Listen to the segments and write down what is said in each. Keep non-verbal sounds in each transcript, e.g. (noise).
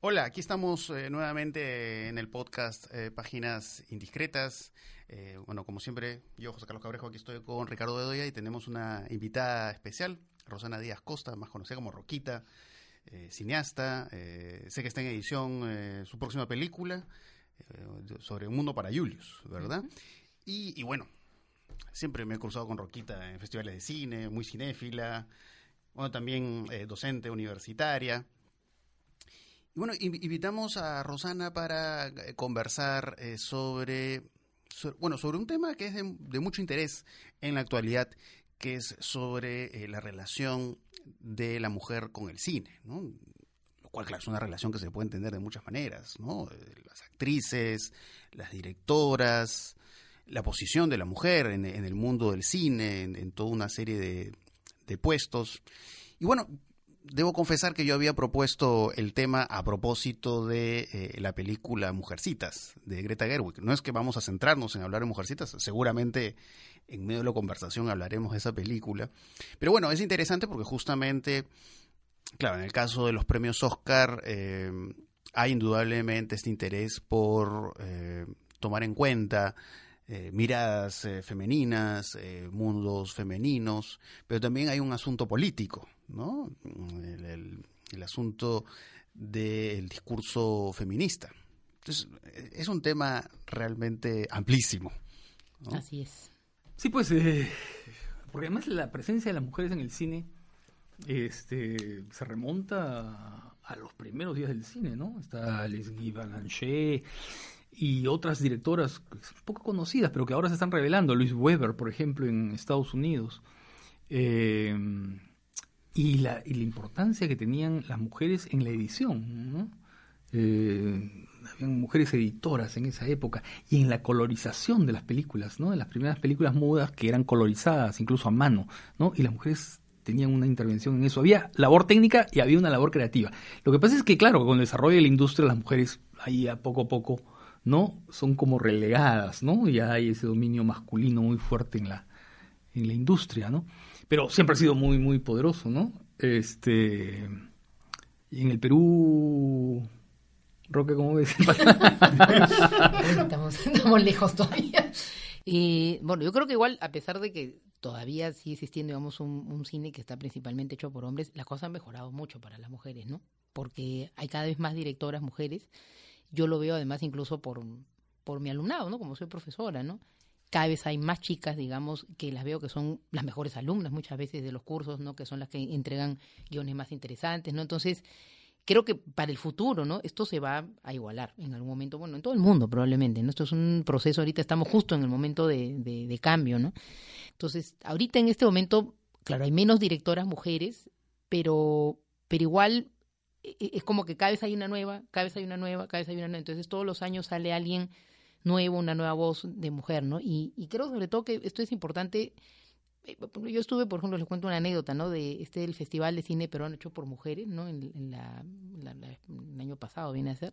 Hola, aquí estamos eh, nuevamente en el podcast eh, Páginas Indiscretas. Eh, bueno, como siempre, yo, José Carlos Cabrejo, aquí estoy con Ricardo Bedoya y tenemos una invitada especial, Rosana Díaz Costa, más conocida como Roquita, cineasta. sé que está en edición su próxima película sobre un mundo para Julius, ¿verdad? y, y bueno, siempre me he cruzado con Roquita en festivales de cine, muy cinéfila, bueno, también docente universitaria. Bueno, invitamos a Rosana para eh, conversar eh, sobre, bueno, sobre un tema que es de, mucho interés en la actualidad, que es sobre eh, la relación de la mujer con el cine, ¿no? Lo cual, claro, es una relación que se puede entender de muchas maneras, ¿no? Las actrices, las directoras, la posición de la mujer en, el mundo del cine, en, toda una serie de, de puestos. Y bueno, debo confesar que yo había propuesto el tema a propósito de eh, la película Mujercitas de Greta Gerwig. No es que vamos a centrarnos en hablar de Mujercitas, seguramente en medio de la conversación hablaremos de esa película. Pero bueno, es interesante porque justamente, claro, en el caso de los premios Oscar eh, hay indudablemente este interés por eh, tomar en cuenta miradas femeninas, mundos femeninos, pero también hay un asunto político ¿no? El, asunto del discurso feminista. Entonces, es un tema realmente amplísimo. Así es. Sí, pues, eh, porque además la presencia de las mujeres en el cine este, se remonta a, los primeros días del cine, ¿no? Está Leslie Balanché y otras directoras poco conocidas, pero que ahora se están revelando. Luis Weber, por ejemplo, en Estados Unidos. Eh, y la, y la importancia que tenían las mujeres en la edición. ¿no? Eh, habían mujeres editoras en esa época y en la colorización de las películas, ¿no? De las primeras películas mudas que eran colorizadas incluso a mano, ¿no? Y las mujeres tenían una intervención en eso. Había labor técnica y había una labor creativa. Lo que pasa es que, claro, con el desarrollo de la industria, las mujeres ahí a poco a poco, ¿no? Son como relegadas, ¿no? Ya hay ese dominio masculino muy fuerte en la, en la industria, ¿no? pero siempre ha sido muy, muy poderoso, ¿no? Este, y en el Perú, Roque, ¿cómo ves? (laughs) estamos, estamos lejos todavía. Y bueno, yo creo que igual, a pesar de que todavía sigue existiendo, digamos, un, un, cine que está principalmente hecho por hombres, las cosas han mejorado mucho para las mujeres, ¿no? Porque hay cada vez más directoras mujeres. Yo lo veo además incluso por, por mi alumnado, ¿no? Como soy profesora, ¿no? cada vez hay más chicas, digamos, que las veo que son las mejores alumnas muchas veces de los cursos, ¿no? Que son las que entregan guiones más interesantes, ¿no? Entonces, creo que para el futuro, ¿no? Esto se va a igualar en algún momento, bueno, en todo el mundo probablemente, ¿no? Esto es un proceso, ahorita estamos justo en el momento de, de, cambio, ¿no? Entonces, ahorita en este momento, claro, hay menos directoras mujeres, pero, pero igual es como que cada vez hay una nueva, cada vez hay una nueva, cada vez hay una nueva, entonces todos los años sale alguien nuevo, una nueva voz de mujer, ¿no? Y, creo sobre todo que esto es importante. Eh, yo estuve, por ejemplo, les cuento una anécdota, ¿no? De este del Festival de Cine Peruano hecho por mujeres, ¿no? En, la, el año pasado viene a ser,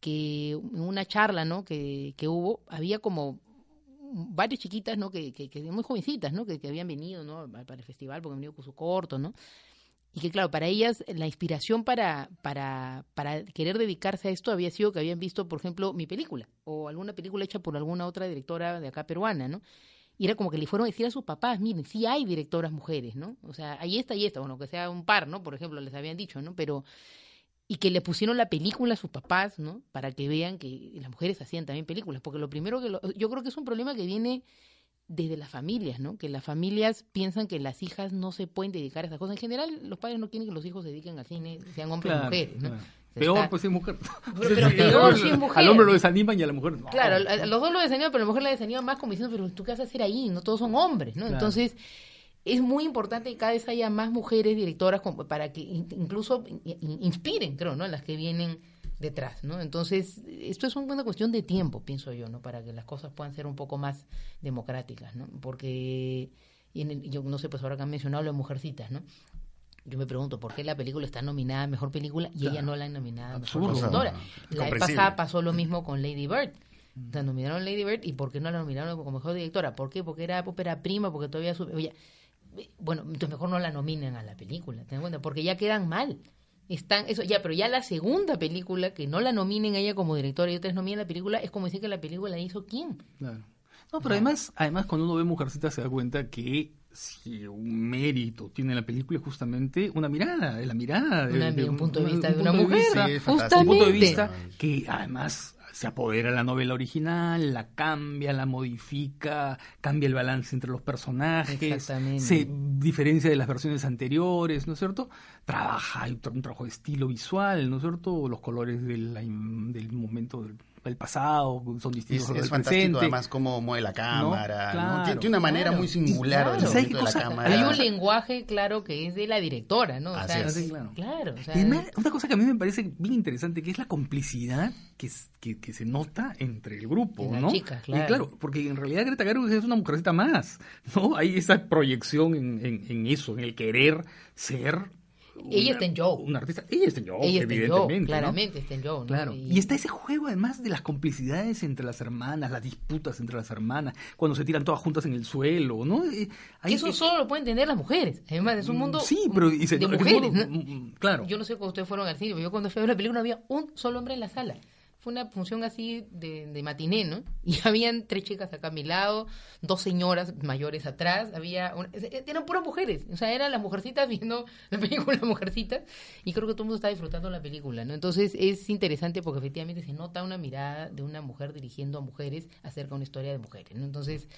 que en una charla, ¿no? Que, que hubo, había como varias chiquitas, ¿no? Que, que, que muy jovencitas, ¿no? Que, que habían venido, ¿no? Para el festival porque han venido con su corto, ¿no? Y que claro, para ellas la inspiración para, para, para querer dedicarse a esto había sido que habían visto, por ejemplo, mi película o alguna película hecha por alguna otra directora de acá peruana, ¿no? Y era como que le fueron a decir a sus papás, miren, sí hay directoras mujeres, ¿no? O sea, hay esta y esta, bueno, que sea un par, ¿no? Por ejemplo, les habían dicho, ¿no? Pero, y que le pusieron la película a sus papás, ¿no? Para que vean que las mujeres hacían también películas, porque lo primero que, yo creo que es un problema que viene desde las familias, ¿no? Que las familias piensan que las hijas no se pueden dedicar a esas cosas. En general, los padres no quieren que los hijos se dediquen al cine, sean hombres o mujeres, ¿no? Peor, pues es mujer. Pero, (laughs) peor si es mujer. Al hombre lo desaniman y a la mujer no. Claro, a los dos lo desaniman, pero a la mujer la desaniman más como diciendo, pero tú qué vas a hacer ahí, no todos son hombres, ¿no? Entonces, es muy importante que cada vez haya más mujeres directoras para que incluso inspiren, creo, ¿no? Las que vienen detrás, ¿no? Entonces, esto es una cuestión de tiempo, pienso yo, ¿no? Para que las cosas puedan ser un poco más democráticas, ¿no? Porque, yo no sé, pues ahora que han mencionado las mujercitas, ¿no? Yo me pregunto, ¿por qué la película está nominada a Mejor Película y ella no la han nominado a Mejor La vez pasada pasó lo mismo con Lady Bird. La nominaron Lady Bird y ¿por qué no la nominaron como Mejor Directora? ¿Por qué? Porque era ópera prima, porque todavía... Sube, bueno, entonces mejor no la nominen a la película, ten en cuenta, porque ya quedan mal Están, eso, ya, pero ya la segunda película, que no la nominen a ella como directora y otras nominen la película, es como decir que la película la hizo quién. Claro. No, pero además, además cuando uno ve Mujercita se da cuenta que si un mérito tiene la película es justamente una mirada, la mirada de, Una- de un punto de vista de una mujer, fantástico. un punto de justamente. vista que además se apodera de la novela original, la cambia, la modifica, cambia el balance entre los personajes, se diferencia de las versiones anteriores, ¿no es cierto? Trabaja, hay un tra- un trabajo de estilo visual, ¿no es cierto? Los colores de la del momento del, del pasado son distintos Es, es fantástico presente. además cómo mueve la cámara. ¿no? Claro, Tiene, tiene una manera claro. muy singular Claro. del ¿Sabes movimiento qué de la cámara. Hay un lenguaje, claro, que es de la directora, ¿no? O Así sea, es. Sí, claro. claro, o sea, además, una cosa que a mí me parece bien interesante, que es la complicidad que, que, que se nota entre el grupo, ¿no? chicas, Y claro. claro, porque en realidad Greta Gerwig es una mujercita más, ¿no? Hay esa proyección en, en, en eso, en el querer ser... Ella está en Joe. Una artista. Ella está en Joe, ella está en evidentemente, Joe, ¿no? claramente está en Joe, ¿no? Claro. Y está ese juego además de las complicidades entre las hermanas, las disputas entre las hermanas, cuando se tiran todas juntas en el suelo, ¿no? Eh, ahí- eso solo lo pueden entender las mujeres. Además, es un mundo Sí, pero y se- de es un mujeres. mundo- ¿no? mm, claro. Yo no sé cuando ustedes fueron al cine, pero yo cuando fui a ver la película no había un solo hombre en la sala. Fue una función así de, de matiné, ¿no? Y (laughs) habían tres chicas acá a mi lado, dos señoras mayores atrás, había... una- eran puras mujeres, o sea, eran las mujercitas (laughs) viendo la película Mujercitas, y creo que todo el mundo está disfrutando la película, ¿no? Entonces es interesante porque efectivamente se nota una mirada de una mujer dirigiendo a mujeres acerca de una historia de mujeres, ¿no? Entonces,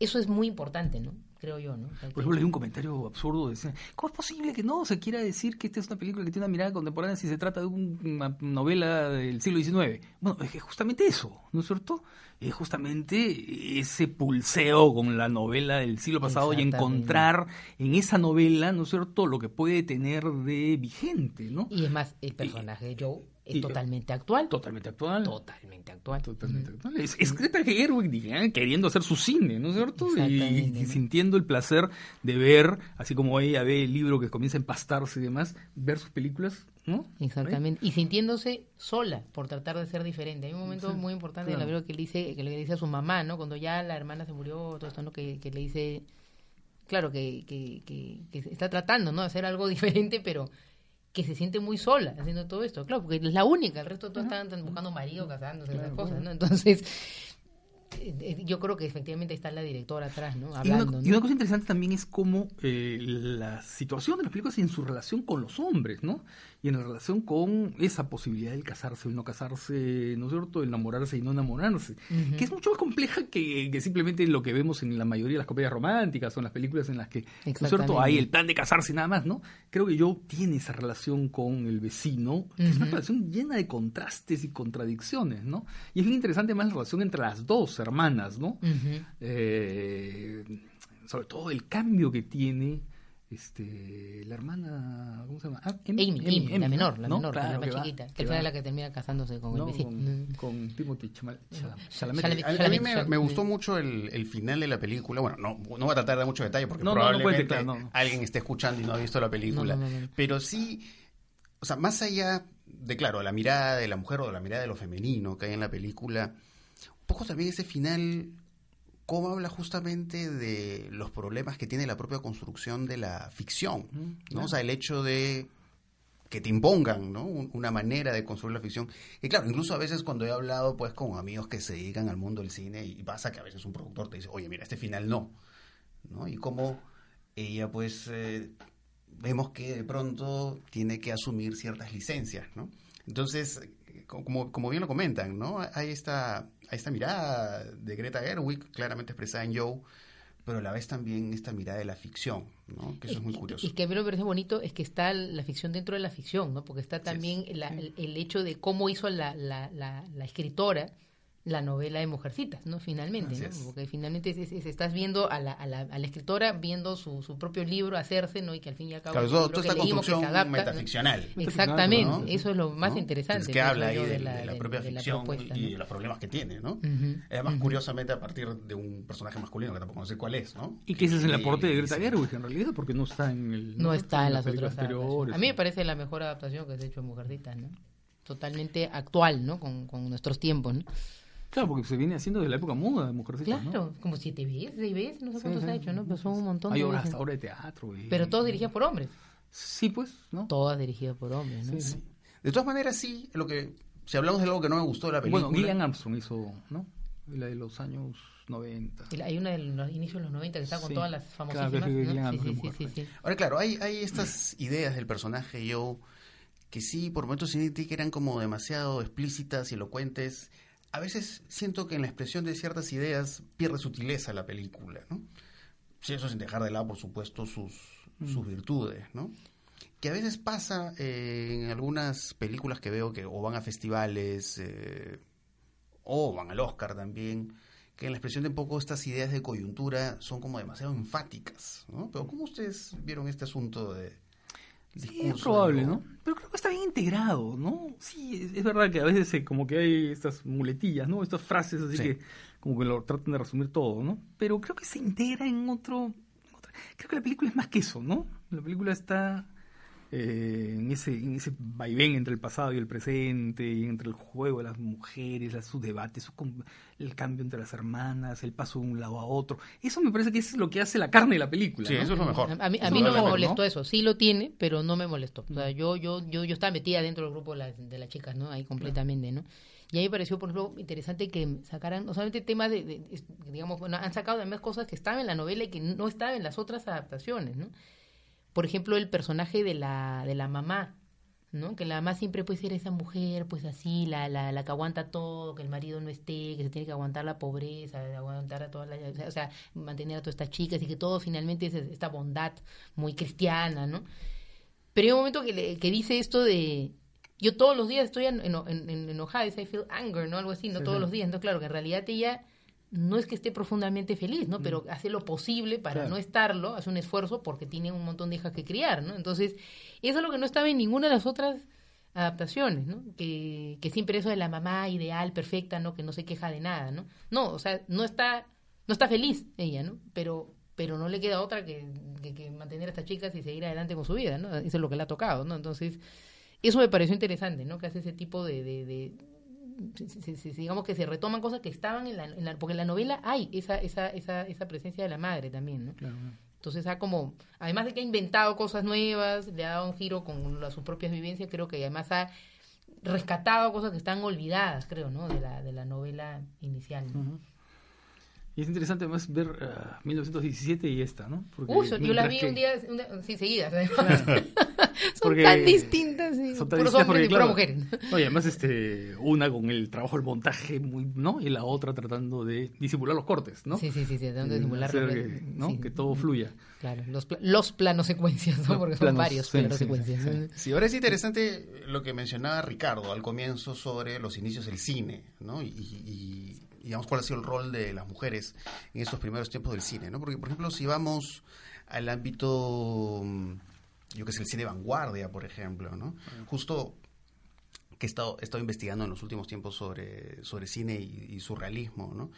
eso es muy importante, ¿no? Creo yo, ¿no? Por ejemplo, hay un comentario absurdo. Decía, ¿Cómo es posible que no se quiera decir que esta es una película que tiene una mirada contemporánea si se trata de un- una novela del siglo XIX? Bueno, es que justamente eso, ¿no es cierto? Es justamente ese pulseo con la novela del siglo pasado y encontrar en esa novela, ¿no es cierto?, lo que puede tener de vigente, ¿no? Y es más, el personaje de Joe es y- totalmente actual. Totalmente actual. Totalmente actual. Totalmente actual. Es, es Greta Gerwig queriendo hacer su cine, ¿no es cierto? Y, y sintiendo el placer de ver, así como ella ve el libro que comienza a empastarse y demás, ver sus películas, ¿no? Exactamente. Y sintiéndose sola por tratar de ser diferente. Hay un momento Sí, muy importante claro. en la película que le dice, que le dice a su mamá, ¿no? Cuando ya la hermana se murió, todo esto, ¿no? Que, que le dice, claro, que, que, que, que está tratando, ¿no? De hacer algo (laughs) diferente, pero que se siente muy sola haciendo todo esto. Claro, porque es la única, el resto todos están, buscando marido, casándose, esas Claro, cosas, claro. ¿no? Entonces, yo creo que efectivamente está la directora atrás, ¿no? Y Hablando, una, ¿no? y una cosa interesante también es cómo eh, la situación de las películas y en su relación con los hombres, ¿no? Y en relación con esa posibilidad del casarse o el no casarse, ¿no es cierto? El enamorarse y no enamorarse. Que es mucho más compleja que, que simplemente lo que vemos en la mayoría de las comedias románticas o en las películas en las que, ¿no es cierto? Hay el plan de casarse y nada más, ¿no? Creo que yo tiene esa relación con el vecino, que es una relación llena de contrastes y contradicciones, ¿no? Y es bien interesante más la relación entre las dos hermanas, ¿no? Eh, sobre todo el cambio que tiene este la hermana ¿cómo se llama? Ah, Amy, Amy, la Amy, menor, ¿no? la ¿no? menor, Claro, la más va- chiquita, que, fue la que termina casándose con ¿no? el vecino. con, con Timothy Chalamet. Chalamet. A, a mí- me, gustó mucho el, el final de la película. Bueno, no, no voy a tratar de dar mucho detalle porque No, probablemente claro, alguien esté escuchando y no ha visto la película. Pero sí, o sea, más allá de, claro, la mirada de la mujer o de la mirada de lo femenino que hay en la película, un poco también ese final, cómo habla justamente de los problemas que tiene la propia construcción de la ficción. ¿no? O sea, el hecho de que te impongan, ¿no? Un- Una manera de construir la ficción. Y claro, incluso a veces cuando he hablado pues con amigos que se dedican al mundo del cine y pasa que a veces un productor te dice, oye, mira, este final no, ¿no? Y como ella pues eh, vemos que de pronto tiene que asumir ciertas licencias, ¿no? Entonces, como, como bien lo comentan, ¿no? Hay esta, hay esta mirada de Greta Gerwig, claramente expresada en Joe, pero a la vez también esta mirada de la ficción, ¿no? Que eso es muy curioso. Y que a mí lo que me parece bonito es que está la ficción dentro de la ficción, ¿no? Porque está también la- el, el hecho de cómo hizo la, la, la, la escritora la novela de Mujercitas, ¿no? Finalmente, Así ¿no? es. Porque finalmente es- es- es- estás viendo a la, a la, a la escritora viendo su, su propio libro hacerse, ¿no? Y que al fin y al cabo Claro, todo- toda esta leímos, que se construcción adapta, ¿no? metaficcional. Exactamente, ¿no? eso es lo más ¿no? interesante. Es que habla ahí de, de la de- propia de ficción y ¿no? de los problemas que tiene, ¿no? Además, curiosamente, a partir de un personaje masculino que tampoco sé cuál es, ¿no? Y que ese es el aporte de Greta. Gerwig en realidad, porque no está en el no está en las otras. A mí me parece la mejor adaptación que se ha hecho de Mujercitas, ¿no? Totalmente actual, ¿no? Con, con nuestros tiempos, ¿no? Claro, porque se viene haciendo desde la época muda de Mujercitas, Claro, ¿no? como siete veces, seis veces, no sé Sí, cuántos sí. ha hecho, ¿no? Pero son un montón Hay de obras veces. hasta ahora de teatro. y- Pero todos dirigidos por hombres. Sí, pues, ¿no? Todas dirigidas por hombres, ¿no? Sí, sí. De todas maneras, sí, lo que si hablamos de algo que no me gustó de la película. Bueno, Gillian Armstrong hizo, ¿no? La de los años 90. Y la- Hay una de los inicios de los 90 que está con Sí. todas las Claro, famosísimas. es ¿no? Gillian Sí, Armstrong, sí, sí, mujer. sí, sí. Ahora, claro, hay, hay estas ideas del personaje Joe que sí, por momentos sentí que eran como demasiado explícitas y elocuentes. A veces siento que en la expresión de ciertas ideas pierde sutileza la película, ¿no? Sí, eso sin dejar de lado, por supuesto, sus, sus virtudes, ¿no? Que a veces pasa eh, en algunas películas que veo que o van a festivales eh, o van al Oscar también, que en la expresión de un poco estas ideas de coyuntura son como demasiado enfáticas, ¿no? Pero ¿cómo ustedes vieron este asunto de Sí, es probable, ¿no? Pero creo que está bien integrado, ¿no? Sí, es, verdad que a veces eh, como que hay estas muletillas, ¿no? Estas frases así Sí. que como que lo tratan de resumir todo, ¿no? Pero creo que se integra en otro... en otra- Creo que la película es más que eso, ¿no? La película está eh, en, ese, en ese vaivén entre el pasado y el presente, y entre el juego de las mujeres, las, sus debates, su com- el cambio entre las hermanas, el paso de un lado a otro. Eso me parece que es lo que hace la carne de la película. Sí, ¿no? eso es lo mejor. A, a mí, a mí no me mejor, molestó ¿no? eso. Sí lo tiene, pero no me molestó. O sea, yo, yo, yo, yo estaba metida dentro del grupo de, las- de las chicas, ¿no? Ahí completamente, ¿no? Y a mí me pareció, por ejemplo, interesante que sacaran, no solamente temas de, digamos, bueno, han sacado además cosas que estaban en la novela y que no estaban en las otras adaptaciones, ¿no? Por ejemplo, el personaje de la, de la mamá, ¿no? Que la mamá siempre puede ser esa mujer, pues así, la, la, la que aguanta todo, que el marido no esté, que se tiene que aguantar la pobreza, aguantar a todas las, o sea, mantener a todas estas chicas y que todo finalmente es esta bondad muy cristiana, ¿no? Pero hay un momento que, le- que dice esto de, yo todos los días estoy en, en, en- enojada, I feel anger, ¿no? Algo así, ¿no? Sí, todos sí. los días, ¿no? Claro, que en realidad ella no es que esté profundamente feliz, ¿no? Pero hace lo posible para Claro. no estarlo, hace un esfuerzo porque tiene un montón de hijas que criar, ¿no? Entonces, eso es lo que no estaba en ninguna de las otras adaptaciones, ¿no? Que, que siempre eso de la mamá ideal, perfecta, ¿no? Que no se queja de nada, ¿no? No, o sea, no está, no está feliz ella, ¿no? Pero, pero no le queda otra que, que, que mantener a estas chicas y seguir adelante con su vida, ¿no? Eso es lo que le ha tocado, ¿no? Entonces, eso me pareció interesante, ¿no? Que hace ese tipo de... de, de- se- digamos que se retoman cosas que estaban en la, en la- porque en la novela hay esa, esa, esa, esa presencia de la madre también, ¿no? Claro. Entonces ha como, además de que ha inventado cosas nuevas, le ha dado un giro con las- sus propias vivencias, creo que además ha rescatado cosas que están olvidadas, creo, ¿no? De la, de la novela inicial. Y es interesante además ver ah, 1917 y esta, ¿no? Porque Uy, son- yo las vi que- un día, un día- sí, seguidas. (laughs) son Porque tan distintas, sí. son tan puros distintas porque, y claro, mujeres. No, y además este, una con el trabajo del montaje, muy, ¿no? Y la otra tratando de disimular los cortes, ¿no? Sí, sí, sí, sí, tratando de Y simular hacer realmente, que, ¿no? sí. que todo fluya. Claro, los, los planos secuencias, ¿no? Los Porque son varios sí, planos sí, secuencias. sí. ahora es interesante lo que mencionaba Ricardo al comienzo sobre los inicios del cine, ¿no? Y, y- y, digamos cuál ha sido el rol de las mujeres en esos primeros tiempos del cine, ¿no? Porque, por ejemplo, si vamos al ámbito, mm, yo que sé, el cine vanguardia, por ejemplo, ¿no? Justo que he estado, he estado investigando en los últimos tiempos sobre, sobre cine y, y surrealismo, ¿no?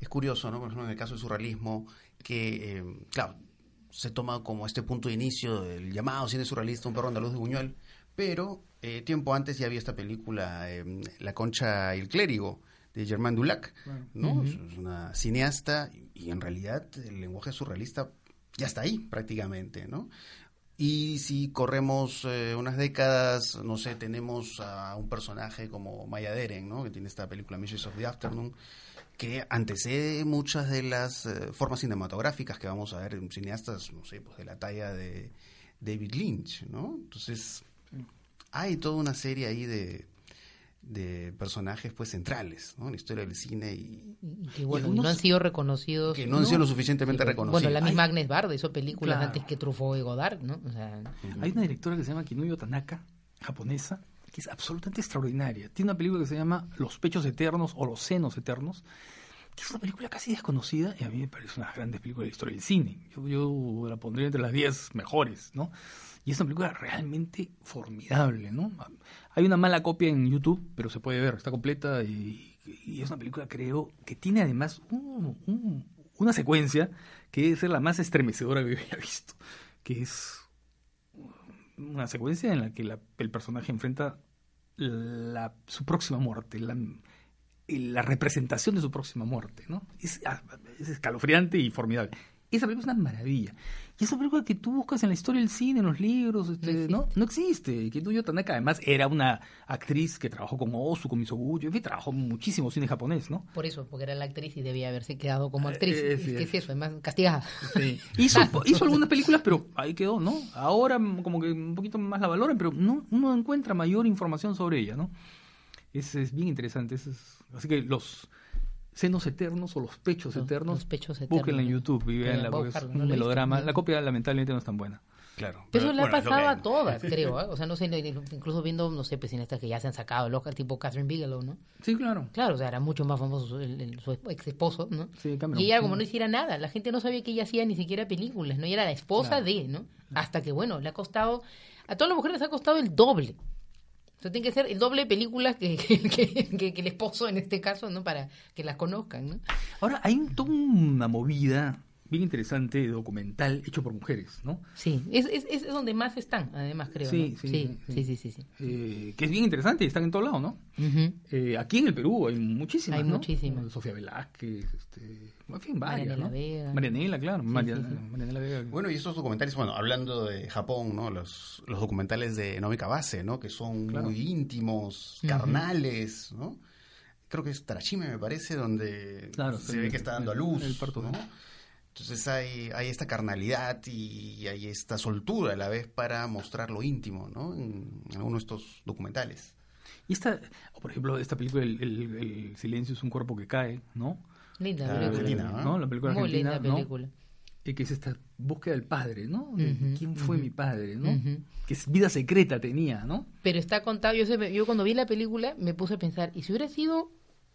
Es curioso, ¿no? Por ejemplo, en el caso del surrealismo, que, eh, claro, se toma como este punto de inicio del llamado cine surrealista, un perro andaluz de Buñuel, pero eh, tiempo antes ya había esta película, eh, La concha y el clérigo, de Germain Dulac, ¿no? Es una cineasta y, y en realidad el lenguaje surrealista ya está ahí prácticamente, ¿no? Y si corremos eh, unas décadas, no sé, tenemos a un personaje como Maya Deren, ¿no? Que tiene esta película Missions of the Afternoon, que antecede muchas de las eh, formas cinematográficas que vamos a ver en cineastas, no sé, pues de la talla de David Lynch, ¿no? Entonces, hay toda una serie ahí de, de personajes pues centrales, ¿no? En la historia del cine y Y que bueno, algunos no han sido reconocidos. que no han sido lo suficientemente reconocidos. Bueno, la misma Hay- Agnes Barda hizo películas Claro. antes que Truffaut y Godard, ¿no? O sea, Hay una directora que se llama Kinuyo Tanaka, japonesa, que es absolutamente extraordinaria. Tiene una película que se llama Los pechos eternos o Los senos eternos, que es una película casi desconocida y a mí me parece una de las grandes películas de la historia del cine. Yo, yo la pondría entre las 10 mejores, ¿no? Es una película realmente formidable, ¿no? Hay una mala copia en YouTube, pero se puede ver, está completa y, es una película, creo, que tiene además un- un- una secuencia que ser la más estremecedora que yo haya visto, que es una secuencia en la que la- el personaje enfrenta la, su próxima muerte, la, la representación de su próxima muerte, ¿no? Es, ah, es escalofriante y formidable. esa película es una maravilla. Y esa película que tú buscas en la historia del cine, en los libros, este, ¿no? No existe. Kinuyo Tanaka, además, era una actriz que trabajó con Osu, con Misoguchi, en fin, trabajó muchísimo cine japonés, ¿no? Por eso, porque era la actriz y debía haberse quedado como actriz. Eh, es que es. es eso, además castigada. Sí. (laughs) Hizo, hizo algunas películas, pero ahí quedó, ¿no? Ahora como que un poquito más la valoran, pero no uno encuentra mayor información sobre ella, ¿no? Es, es bien interesante. es- es- así que los senos eternos o los pechos Los- eternos, los pechos eternos. búsquenla en YouTube y Eh, veanla, porque es un melodrama. La copia lamentablemente no es tan buena. Claro. Pero eso le ha pasado que a todas, (laughs) creo. ¿ah? O sea, no sé, incluso viendo, no sé, pues en estas que ya se han sacado el Oscar, tipo Catherine Bigelow, ¿no? Sí, claro. Claro, o sea, era mucho más famoso su, el- el- su ex esposo, ¿no? Sí, Cameron. Y ella como no hiciera nada, la gente no sabía que ella hacía ni siquiera películas, ¿no? Y era la esposa Claro. de, ¿no? Hasta que, bueno, le ha costado, a todas las mujeres les ha costado el doble. Tiene que ser el doble de películas (laughs) que, que, que- que el esposo en este caso, ¿no? Para que las conozcan, ¿no? Ahora, hay toda una movida bien interesante, documental, hecho por mujeres, ¿no? Sí, es, es, es donde más están, además, creo. Sí, ¿no? sí, sí, sí. sí, sí, sí, sí. Eh, que es bien interesante y están en todos lados, ¿no? Eh, aquí en el Perú hay muchísimas, Hay ¿no? muchísimas. Sofía Velázquez, este, en fin, varias, Marianela ¿no? Vega. Marianela, claro. Maria- sí, sí. Marianela Vega. Bueno, y estos documentales, bueno, hablando de Japón, ¿no? Los, los documentales de Nomi Base, ¿no? Que son Claro. muy íntimos, carnales, ¿no? Creo que es Tarashime, me parece, donde Claro, se sí, ve que está dando a luz, el parto, ¿no? ¿no? Entonces hay, hay esta carnalidad y hay esta soltura a la vez para mostrar lo íntimo, ¿no? En, en de estos documentales. Y esta, por ejemplo, esta película, el, el- el silencio es un cuerpo que cae, ¿no? Linda Ah, película. Argentina, ¿no? ¿no? La película Muy argentina, linda ¿no? película. Y que es esta búsqueda del padre, ¿no? De Ujú, ¿Quién fue ujú. mi padre, no? Ujú. Que es vida secreta tenía, ¿no? Pero está contado, yo, sé- yo cuando vi la película me puse a pensar, ¿y si hubiera sido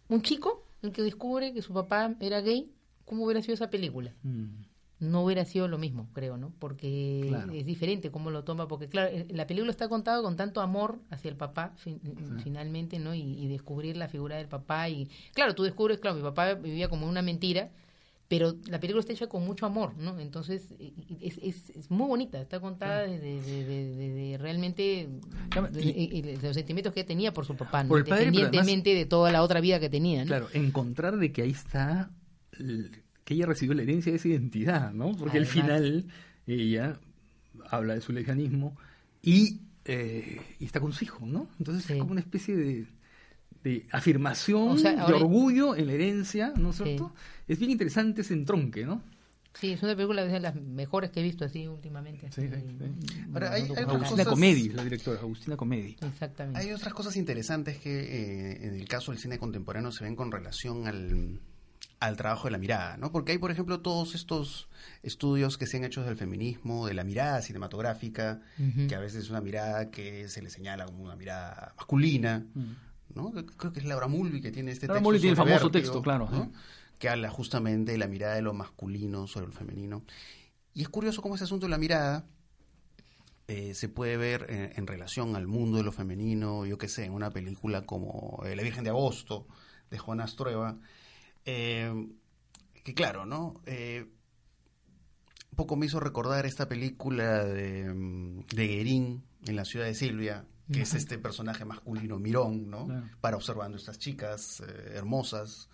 un chico el que descubre que su papá era gay? ¿Cómo hubiera sido esa película? Mm. No hubiera sido lo mismo, creo, ¿no? Porque Claro. es diferente cómo lo toma, porque claro, eh, la película está contada con tanto amor hacia el papá fin- finalmente, ¿no? Y, y descubrir la figura del papá y claro, tú descubres, claro, mi papá vivía como una mentira, pero la película está hecha con mucho amor, ¿no? Entonces y es, es, es muy bonita, está contada de, de- de- de- de- de realmente y- de los sentimientos que tenía por su papá, ¿no? Por el padre, además- independientemente de toda la otra vida que tenía, ¿no? Claro, encontrar de que ahí está, que ella recibió la herencia de esa identidad, ¿no? Porque al final ella habla de su lesbianismo y, eh, y está con su hijo, ¿no? Entonces Sí. es como una especie de, de afirmación, O sea, de orgullo en la herencia, ¿no es Sí. cierto? Es bien interesante ese entronque, ¿no? Sí, es una película de las mejores que he visto así últimamente. Sí, así, sí, sí. Ahora, hay- hay Agustina cosas- Comedi, la directora, Agustina Comedi. Exactamente. Hay otras cosas interesantes que eh, en el caso del cine contemporáneo se ven con relación al, al trabajo de la mirada, ¿no? Porque hay, por ejemplo, todos estos estudios que se han hecho del feminismo, de la mirada cinematográfica, que a veces es una mirada que se le señala como una mirada masculina, ¿no? Creo que es Laura Mulvey que tiene este Laura texto. Mulvey tiene el famoso Vértigo, texto, claro. Que habla justamente de la mirada de lo masculino sobre lo femenino. Y es curioso cómo ese asunto de la mirada eh, se puede ver en, en relación al mundo de lo femenino, yo qué sé, en una película como eh, La Virgen de Agosto, de Juana Astrueva, eh, que claro, ¿no? Eh, un poco me hizo recordar esta película de, mm, de Guerín en la ciudad de Silvia, que es este personaje masculino mirón, ¿no? Claro. Para observando estas chicas eh, hermosas,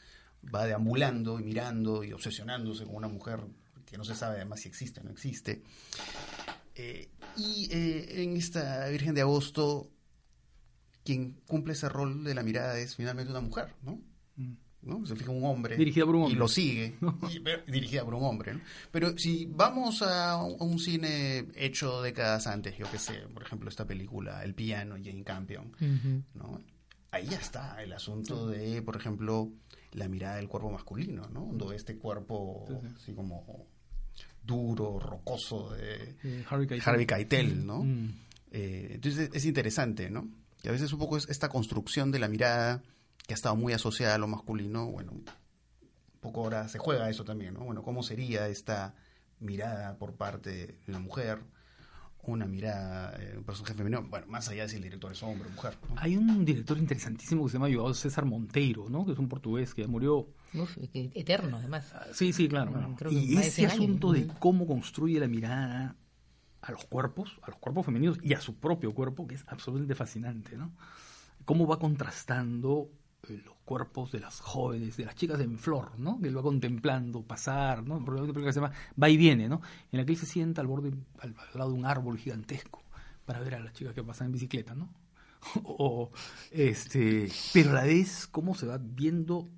va deambulando y mirando y obsesionándose con una mujer que no se sabe además si existe o no existe. Eh, y eh, en esta Virgen de Agosto, quien cumple ese rol de la mirada es finalmente una mujer, ¿no? ¿No? Se fija un hombre. Dirigida por un hombre. Y lo sigue. (laughs) y- pero- dirigida por un hombre, ¿no? Pero si vamos a un, a un cine hecho décadas antes, yo qué sé, por ejemplo, esta película, El piano, Jane Campion. Ahí ya está el asunto de, por ejemplo, la mirada del cuerpo masculino, ¿no? Donde este cuerpo Sí, sí. así como duro, rocoso de Harvey Keitel. Harvey Keitel, ¿no? Mm. Eh, entonces es interesante, ¿no? Y a veces un poco es esta construcción de la mirada que ha estado muy asociada a lo masculino, bueno, un poco ahora se juega eso también, ¿no? Bueno, ¿cómo sería esta mirada por parte de una mujer? Una mirada, eh, un personaje femenino, bueno, más allá de si el director es hombre o mujer, ¿no? Hay un director interesantísimo que se llama Joao César Monteiro, ¿no? Que es un portugués que ya murió. Uf, eterno, además. Ah, Sí, sí, claro. Claro. creo que Y ese 100 años, asunto de cómo construye la mirada a los cuerpos, a los cuerpos femeninos y a su propio cuerpo, que es absolutamente fascinante, ¿no? Cómo va contrastando los cuerpos de las jóvenes, de las chicas en flor, ¿no? Que él va contemplando pasar, ¿no? Película que se llama Va y viene, ¿no? En la que él se sienta al borde, al, lado de un árbol gigantesco para ver a las chicas que pasan en bicicleta, ¿no? (laughs) o, este, pero a la vez cómo se va viendo,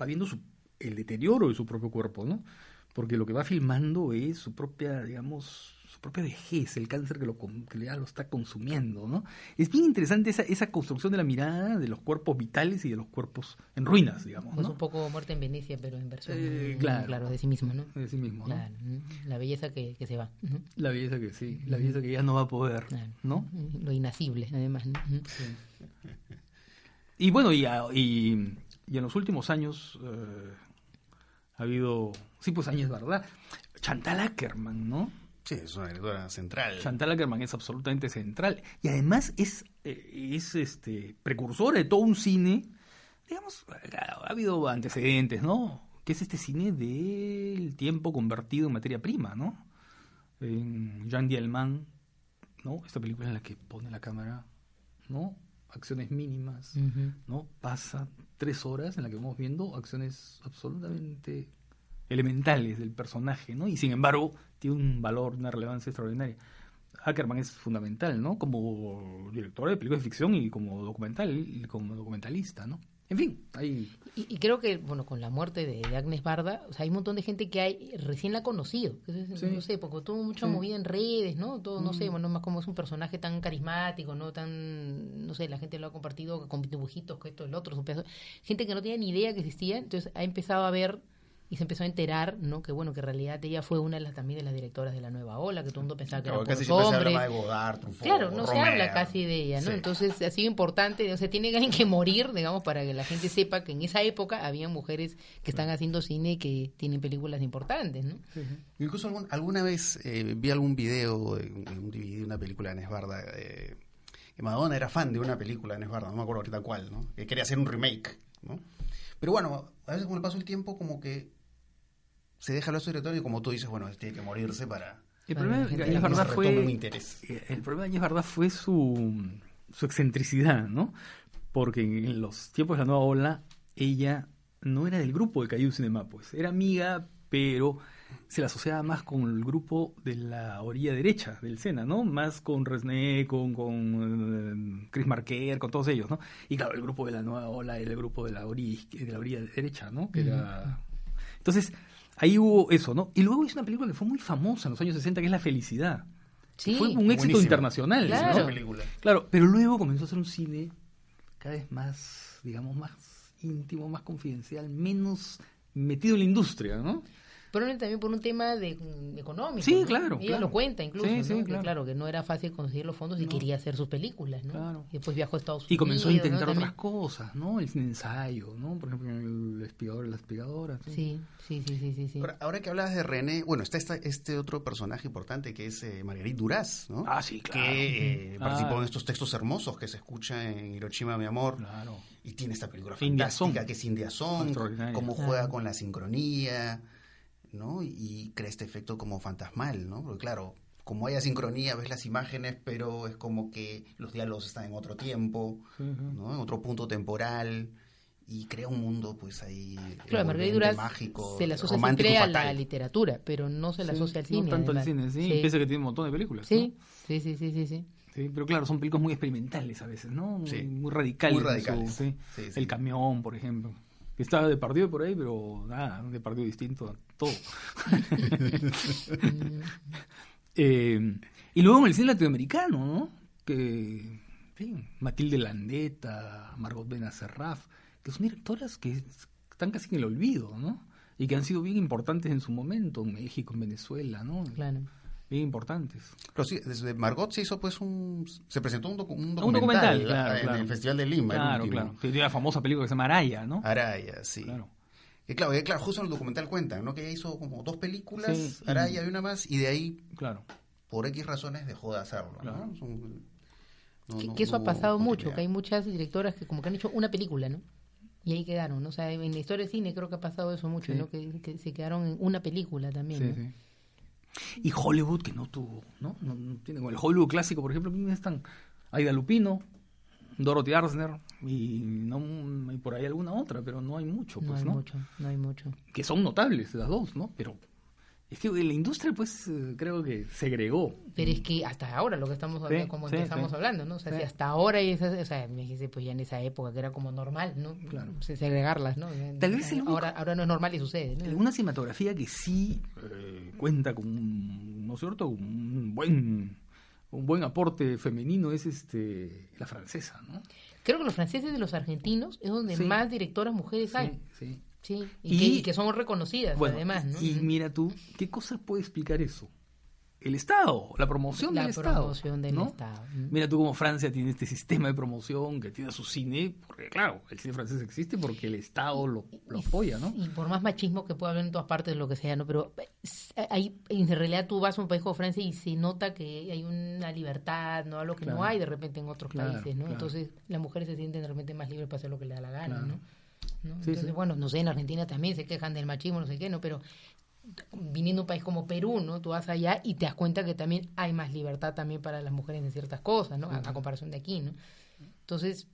va viendo su, el deterioro de su propio cuerpo, ¿no? Porque lo que va filmando es su propia, digamos, propia vejez, el cáncer que, lo, que ya lo está consumiendo, ¿no? Es bien interesante esa, esa construcción de la mirada de los cuerpos vitales y de los cuerpos en ruinas, digamos, Pues ¿no? un poco muerte en Venecia, pero en versión, Eh, mm, claro. de sí mismo, ¿no? De sí mismo, ¿no? Claro, la belleza que, que se va. La belleza que sí, la belleza que ya no va a poder, claro. ¿no? Lo inacible, además. ¿no? Ujú. Y bueno, y, a- y, y en los últimos años eh, ha habido, sí, pues años, ¿verdad? Chantal Ackerman, ¿no? Sí, es una directora central. Chantal Ackerman es absolutamente central y además es, eh, es este precursora de todo un cine, digamos, ha habido antecedentes, ¿no? Que es este cine del tiempo convertido en materia prima, ¿no? En Jean Dielman, ¿no? Esta película en la que pone la cámara, ¿no? Acciones mínimas. ¿no? Pasa tres horas en la que vamos viendo acciones absolutamente elementales del personaje, ¿no? Y sin embargo tiene un valor, una relevancia extraordinaria. Ackerman es fundamental, ¿no? Como director de películas de ficción y como documental, como documentalista, ¿no? En fin, hay... Y, y creo que, bueno, con la muerte de, de Agnes Barda, o sea, hay un montón de gente que hay, recién la ha conocido. Entonces, Sí. No sé, porque tuvo mucha Sí. movida en redes, ¿no? Todo, no sé, Mm. bueno, más como es un personaje tan carismático, ¿no? Tan, no sé, la gente lo ha compartido con dibujitos, que esto, el otro. Gente que no tenía ni idea que existía, entonces ha empezado a ver y se empezó a enterar, ¿no? Que bueno, que en realidad ella fue una de las también de las directoras de la nueva ola, que todo el mundo pensaba que Claro, era casi por se hombres. habla de Godard, Truffaut, Claro, no se habla casi de ella, ¿no? Sí. Entonces ha sido importante, o sea, tiene alguien que morir, digamos, para que la gente sepa que en esa época había mujeres que están haciendo cine y que tienen películas importantes, ¿no? Incluso algún- alguna vez eh, vi algún video, de un un DVD de una película de Nesbarda. Eh, que Madonna era fan de una película de Nesbarda, no me acuerdo ahorita cuál, ¿no? Que quería hacer un remake, ¿no? Pero bueno, a veces con el paso del tiempo como que se deja el director y como tú dices, bueno, tiene que morirse para... El Para problema se retome un fue... interés. Eh, El problema de Añez Verdad fue su, su excentricidad, ¿no? Porque en los tiempos de la nueva ola, ella no era del grupo de Cayu Cinema, pues. Era amiga, pero se la asociaba más con el grupo de la orilla derecha del Sena, ¿no? Más con Resné, con, con eh, Chris Marquer, con todos ellos, ¿no? Y claro, el grupo de la nueva ola era el grupo de la orilla, de la orilla derecha, ¿no? Que era... Entonces, ahí hubo eso, ¿no? Y luego hizo una película que fue muy famosa en los años 60, que es La Felicidad. Sí, Fue un éxito internacional. Claro. ¿no? película. Claro, pero luego comenzó a hacer un cine cada vez más, digamos, más íntimo, más confidencial, menos metido en la industria, ¿no? Pero también por un tema de mm, económico. Sí, ¿no? claro, Ella claro. lo cuenta incluso, Sí, ¿no? sí, Que, claro. claro, que no era fácil conseguir los fondos y No. quería hacer sus películas, ¿no? Claro. Y después viajó a Estados Y Unidos. comenzó a ¿no? intentar También. otras cosas, ¿no? El ensayo, ¿no? Por ejemplo, el espiador y la espigadora. Sí, sí, sí, sí, sí. sí. Ahora, ahora que hablas de René, bueno, está esta- este otro personaje importante que es eh, Marguerite Duras, ¿no? Ah, sí, claro. Que eh, Ah. participó en estos textos hermosos que se escucha en Hiroshima, mi amor. Claro. Y tiene esta película fantástica que es India Song, Extraordinaria. cómo Claro. juega con la sincronía, ¿no? Y crea este efecto como fantasmal, ¿no? Porque claro, como hay sincronía, ves las imágenes, pero es como que los diálogos están en otro tiempo, Sí, sí. ¿no? En otro punto temporal y crea un mundo pues ahí Claro, Margarita mágico, se la asocia siempre a la fatal. literatura, pero no se la Sí, asocia al no cine. tanto al cine, sí, pese a que tiene un montón de películas. ¿no? Sí, sí, sí, sí, sí, sí. Sí, pero claro, son películas muy experimentales a veces, ¿no? Muy, Sí. muy radicales. Muy su- radicales. sí. Sí, sí. El camión, por ejemplo. Que está de partido por ahí, pero nada, de partido distinto a todo. (laughs) Eh, y luego en el cine latinoamericano, ¿no? Que, en fin, Matilde Landeta, Margot Benacerraf, que son directoras que están casi en el olvido, ¿no? Y que han sido bien importantes en su momento, en México, en Venezuela, ¿no? Claro. Bien importantes. Pero sí, desde Margot se hizo pues un... Se presentó un, docu- un Un documental, claro, en claro. el Festival de Lima. Claro, claro. Tiene la famosa película que se llama Araya, ¿no? Araya, sí. Claro. Que claro, que claro, justo en el documental cuentan, ¿no? Que ella hizo como dos películas, Sí, Araya y una más, y de ahí, Claro. por X razones, dejó de hacerlo, ¿no? Claro. Son- no- Que, no- que eso no ha pasado mucho, que hay muchas directoras que como que han hecho una película, ¿no? Y ahí quedaron, ¿no? O sea, en la historia del cine creo que ha pasado eso mucho, Sí. ¿no? Que, que se quedaron en una película también, Sí, ¿no? sí. Y Hollywood, que no tuvo, ¿no? No, no tiene, el Hollywood clásico, por ejemplo, ¿quiénes están? Aida Lupino, Dorothy Arzner y, no, y por ahí alguna otra, pero no hay mucho, No pues, hay ¿no? mucho, no hay mucho. Que son notables las dos, ¿no? Pero es que la industria, pues, creo que segregó. Pero es que hasta ahora lo que estamos Sí, hablando, como sí, empezamos sí. hablando, ¿no? O sea, si hasta ahora, y esas- o sea, me dijiste, pues ya en esa época que era como normal, ¿no? Claro. Se- Segregarlas, ¿no? Tal vez el único- ahora, ahora no es normal y sucede, ¿no? Una cinematografía que sí eh, cuenta con un, ¿no es cierto? Un buen, un buen aporte femenino es este la francesa, ¿no? Creo que los franceses y los argentinos es donde más directoras mujeres hay. sí. Sí, y, Y- que, y que son reconocidas Bueno, además, ¿no? y mira tú, ¿qué cosa puede explicar eso? El Estado, la promoción La del Estado. promoción del ¿no? Estado. Mm. Mira tú cómo Francia tiene este sistema de promoción que tiene su cine, porque claro, el cine francés existe porque el Estado lo, lo apoya, ¿no? Y por más machismo que pueda haber en todas partes, lo que sea, ¿no? Pero eh, hay, en realidad tú vas a un país como Francia y se nota que hay una libertad, ¿no? Algo que no hay de repente en otros Claro, países, ¿no? claro. Entonces las mujeres se sienten de repente más libres para hacer lo que les da la gana. ¿no? ¿No? Sí, Entonces, sí. bueno, no sé, en Argentina también se quejan del machismo, no sé qué, ¿no? Pero viniendo a un país como Perú, ¿no? Tú vas allá y te das cuenta que también hay más libertad también para las mujeres en ciertas cosas, ¿no? A, a comparación de aquí, ¿no? Entonces,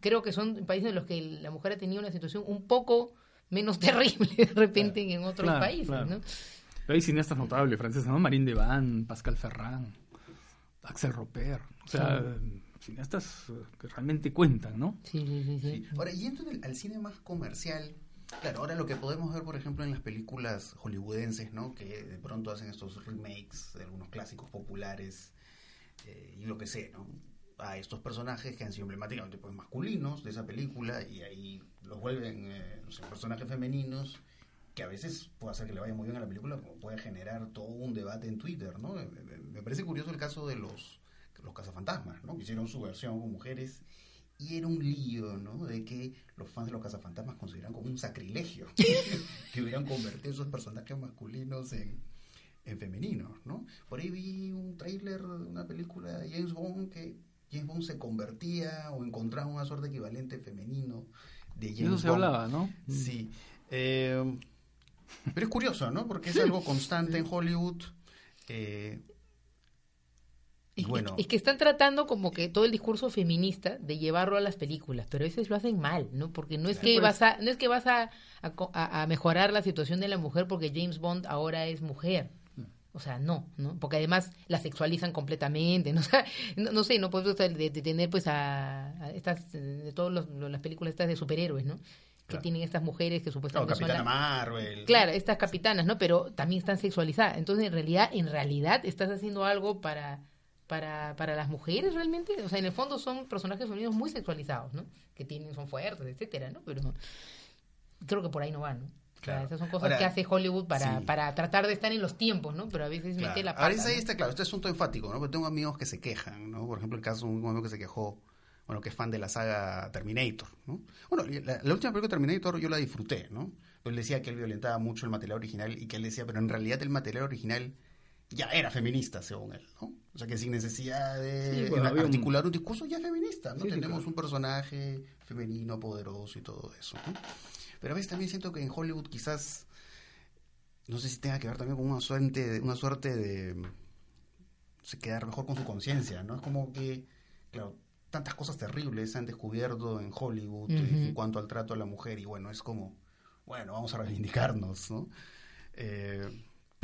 creo que son países en los que la mujer ha tenido una situación un poco menos (laughs) terrible de repente que en otros Claro, países, claro. ¿no? Pero hay cineastas notables franceses, ¿no? Marine Devan, Pascal Ferrand, Axel Roper. O sea, cineastas eh, que realmente cuentan, ¿no? Sí, sí, sí. Ahora, yendo del- al cine más comercial, claro, ahora lo que podemos ver, por ejemplo, en las películas hollywoodenses, ¿no? Que de pronto hacen estos remakes de algunos clásicos populares eh, y lo que sé, ¿no? A estos personajes que han sido emblemáticamente pues, masculinos de esa película y ahí los vuelven eh, no sé, personajes femeninos que a veces puede hacer que le vaya muy bien a la película, como puede generar todo un debate en Twitter, ¿no? Me parece curioso el caso de los, los cazafantasmas, ¿no? Que hicieron su versión con mujeres y era un lío, ¿no? De que los fans de los cazafantasmas consideran como un sacrilegio (laughs) que hubieran convertido esos personajes masculinos en, en femeninos, ¿no? Por ahí vi un tráiler de una película de James Bond que James Bond se convertía o encontraba una suerte equivalente femenino de James eso se Bond. hablaba, ¿no? Sí. Eh, pero es curioso, ¿no? Porque es algo constante en Hollywood. eh, y bueno, es que están tratando como que todo el discurso feminista de llevarlo a las películas, pero a veces lo hacen mal, ¿no? Porque no es que pues. vas a, no es que vas a, a a- mejorar la situación de la mujer porque James Bond ahora es mujer. O sea, no, ¿no? Porque además la sexualizan completamente, ¿no? (laughs) O sea, no, no sé, no puedes de, de tener pues a, a estas, eh, de todas las películas estas de superhéroes, ¿no? Que Claro. tienen estas mujeres que claro, supuestamente son Capitana la- Marvel. Claro, estas capitanas, ¿no? Pero también están sexualizadas. Entonces, en realidad, en realidad estás haciendo algo para, para, para las mujeres realmente. O sea, en el fondo son personajes femeninos muy sexualizados, ¿no? Que tienen, son fuertes, etcétera, ¿no? Pero creo que por ahí no van, ¿no? O sea, Claro. esas son cosas Ahora, que hace Hollywood para, sí. para tratar de estar en los tiempos, ¿no? Pero a veces Claro. mete la Ahora pata. es ahí ¿no? está claro, este asunto enfático, ¿no? Porque tengo amigos que se quejan, ¿no? Por ejemplo, el caso de un amigo que se quejó, bueno, que es fan de la saga Terminator, ¿no? Bueno, la, la última película de Terminator yo la disfruté, ¿no? Pero él decía que él violentaba mucho el material original y que él decía, pero en realidad el material original ya era feminista, según él, ¿no? O sea, que sin necesidad de Sí, bueno, había un- articular un... discurso ya feminista, ¿no? Sí, Tenemos claro. un personaje femenino, poderoso y todo eso, ¿no? Pero a veces también siento que en Hollywood quizás no sé si tenga que ver también con una suerte de, una suerte de sé, quedar mejor con su conciencia, ¿no? Es como que, claro, tantas cosas terribles se han descubierto en Hollywood en cuanto al trato a la mujer y bueno, es como, bueno, vamos a reivindicarnos, ¿no? Eh,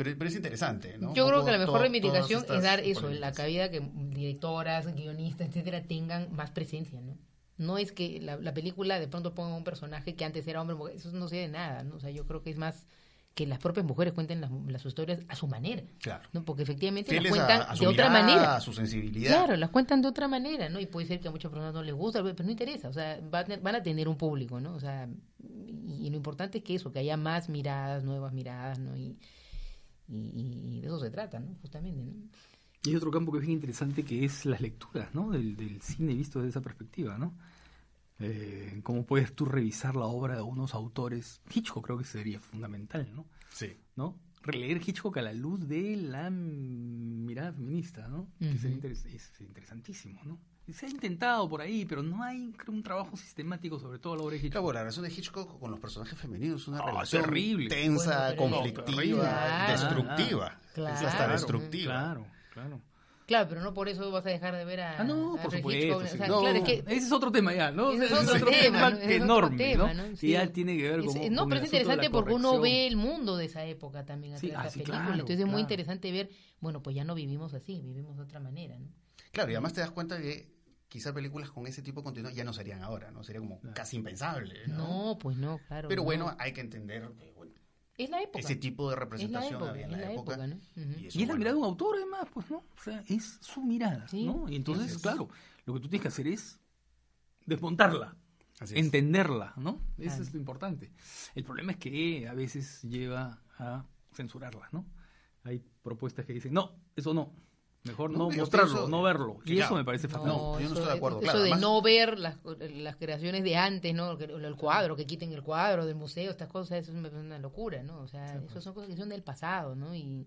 pero, pero es interesante, ¿no? Yo creo que la mejor reivindicación es dar eso, la polémicas. cabida que directoras, guionistas, etcétera, tengan más presencia, ¿no? No es que la, la película de pronto ponga un personaje que antes era hombre, mujer, eso no sé de nada, ¿no? O sea, yo creo que es más que las propias mujeres cuenten las, las historias a su manera, Claro. ¿no? Porque efectivamente Fieles las a- cuentan a su de otra manera. A su sensibilidad. Claro, las cuentan de otra manera, ¿no? Y puede ser que a muchas personas no les gusta, pero no interesa, o sea, va a van a tener un público, ¿no? O sea, y, y lo importante es que eso, que haya más miradas, nuevas miradas, ¿no? Y, y, y de eso se trata, ¿no? Justamente, ¿no? Y hay otro campo que es bien interesante que es las lecturas, ¿no? Del, del cine visto desde esa perspectiva, ¿no? Eh, cómo puedes tú revisar la obra de unos autores. Hitchcock creo que sería fundamental, ¿no? Sí. ¿No? Releer Hitchcock a la luz de la mirada feminista, ¿no? Que sería es interesantísimo, ¿no? Se ha intentado por ahí, pero no hay creo, un trabajo sistemático sobre todo a la obra de Hitchcock. Claro, la relación de Hitchcock con los personajes femeninos es una Ah, relación terrible. tensa, Bueno, conflictiva. Claro. destructiva. Claro. Es hasta Claro, destructiva. Claro, claro. Claro, pero no por eso vas a dejar de ver a. Ah, no, a por supuesto. Hitchcock. sí. O sea, No, claro, es que ese es otro tema ya, ¿no? Ese es otro tema, ¿no? es otro enorme, tema, ¿no? ¿no? Y Sí. ya tiene que ver Es- con no, con pero el es interesante porque uno ve el mundo de esa época también a Sí, través de ah, esa sí, película. claro, Entonces es muy claro. interesante ver, bueno, pues ya no vivimos así, vivimos de otra manera, ¿no? Claro, y además te das cuenta que quizá películas con ese tipo de contenido ya no serían ahora, ¿no? Sería como Claro. casi impensable, ¿no? No, pues no, claro. Pero no. bueno, hay que entender que, bueno, es la época. ese tipo de representación época, había en es la, la época. época, ¿no? Ujú. y es la mirada de un autor, además, pues, ¿no? O sea, es su mirada, Sí, ¿no? Y entonces, claro, lo que tú tienes que hacer es desmontarla, así es. entenderla, ¿no? Eso es lo importante. El problema es que a veces lleva a censurarla, ¿no? Hay propuestas que dicen, no, eso no, mejor No, mostrarlo, pienso no verlo. Y ya, eso me parece fatal. No, yo no estoy de acuerdo, Eso claro, de además- no ver las, las creaciones de antes, ¿no? El, el cuadro, que quiten el cuadro del museo, estas cosas, eso es una locura, ¿no? O sea, Sí, pues. eso son cosas que son del pasado, ¿no? Y,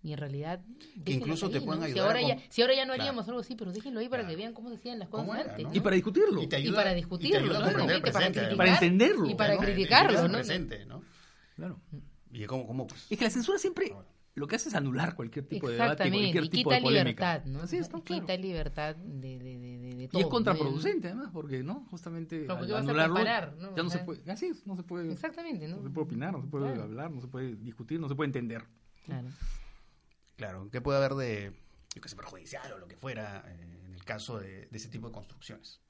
y en realidad... Que incluso te pueden ¿no? Si ayudar ahora, a ya, si ahora ya no Claro. haríamos algo así, pero déjenlo ahí para Claro. que vean cómo se hacían las cosas ¿Cómo era, antes. no? Y para discutirlo. Y te Y ayuda, para y te discutirlo, claramente, para criticar entenderlo. y para ¿no? criticarlo, ¿no? presente, ¿no? Claro. Y cómo, cómo, pues, Es que la censura siempre Ahora. Lo que hace es anular cualquier tipo de debate, cualquier y tipo quita de polémica. libertad, ¿no? Así es, ¿no? Claro. Quita libertad de, de, de, de, de Y todo. es ¿no? contraproducente, además, porque no, justamente Claro, porque al anularlo comparar, ¿no? ya no O se puede, así es, no se puede, Exactamente, ¿no? no se puede opinar, no se puede Claro. hablar, no se puede discutir, no se puede entender. Claro. claro, ¿qué puede haber de, yo que sé, perjudicial o lo que fuera eh, en el caso de, de ese tipo de construcciones?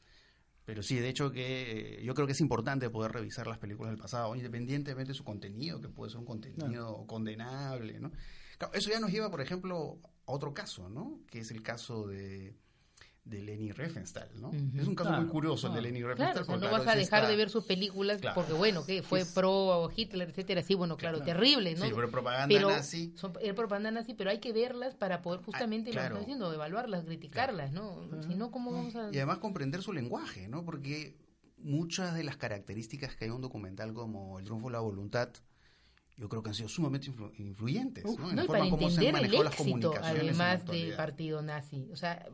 Pero sí, de hecho que eh, yo creo que es importante poder revisar las películas del pasado, independientemente de su contenido, que puede ser un contenido condenable, ¿no? Claro, eso ya nos lleva, por ejemplo, a otro caso, ¿no? Que es el caso de, de Leni Riefenstahl, ¿no? Es un caso Claro, muy curioso el de claro. Leni Riefenstahl. Claro, porque, no vas a dejar de ver sus películas porque, bueno, que fue Es- pro Hitler, etcétera, sí, bueno, claro, terrible, ¿no? Sí, pero propaganda pero nazi. son propaganda nazi, pero hay que verlas para poder justamente, Ah, lo que estoy diciendo, evaluarlas, criticarlas, ¿no? Si no, ¿cómo vamos a...? Y además comprender su lenguaje, ¿no? Porque muchas de las características que hay en un documental como El triunfo de la voluntad, yo creo que han sido sumamente influ- influyentes, Uf, ¿no? En no, la y forma para como se han entender el manejado las éxito, comunicaciones además del partido nazi. O sea,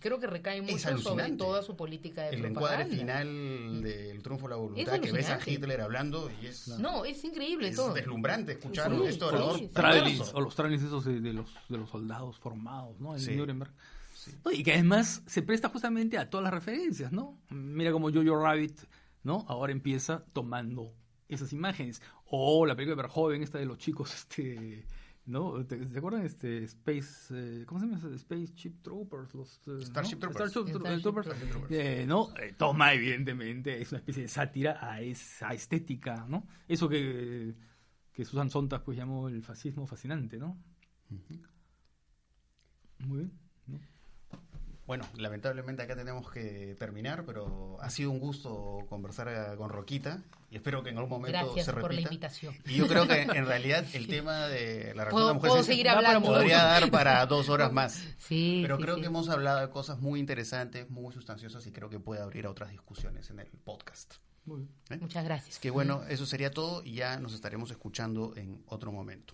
creo que recae mucho sobre toda su política de El encuadre final del triunfo de la voluntad, que ves a. Hitler hablando y es, No, es increíble es todo. deslumbrante escuchar Sí, orador. sí, sí. O los trailings esos de, de los, de los soldados formados, ¿no? En Sí. Nuremberg. No, y que además se presta justamente a todas las referencias, ¿no? Mira como Jojo Rabbit, ¿no? Ahora empieza tomando esas imágenes. O la película de Verhoeven, esta de los chicos, (laughs) este... ¿No? ¿Te, te acuerdan? Este, Space... eh, ¿Cómo se llama? Space Ship Troopers. Los, eh, Starship ¿no? Troopers. Starship Tro- Starship Troopers. Troopers. Eh, ¿no? Eh, toma, evidentemente, es una especie de sátira a esa estética, ¿no? Eso que, que Susan Sontag pues llamó el fascismo fascinante, ¿no? Muy bien. ¿No? Bueno, lamentablemente acá tenemos que terminar, pero ha sido un gusto conversar eh, con Roquita y espero que en algún momento Gracias se por la repita. invitación. Y yo creo que en (laughs) realidad el tema de la relación Puedo- de puedo seguir da para- hablando. podría dar (laughs) para dos horas más. Sí, Pero sí, creo sí. que hemos hablado de cosas muy interesantes, muy sustanciosas y creo que puede abrir a otras discusiones en el podcast. Muy bien. ¿eh? Muchas gracias. Que bueno, eso sería todo y ya nos estaremos escuchando en otro momento.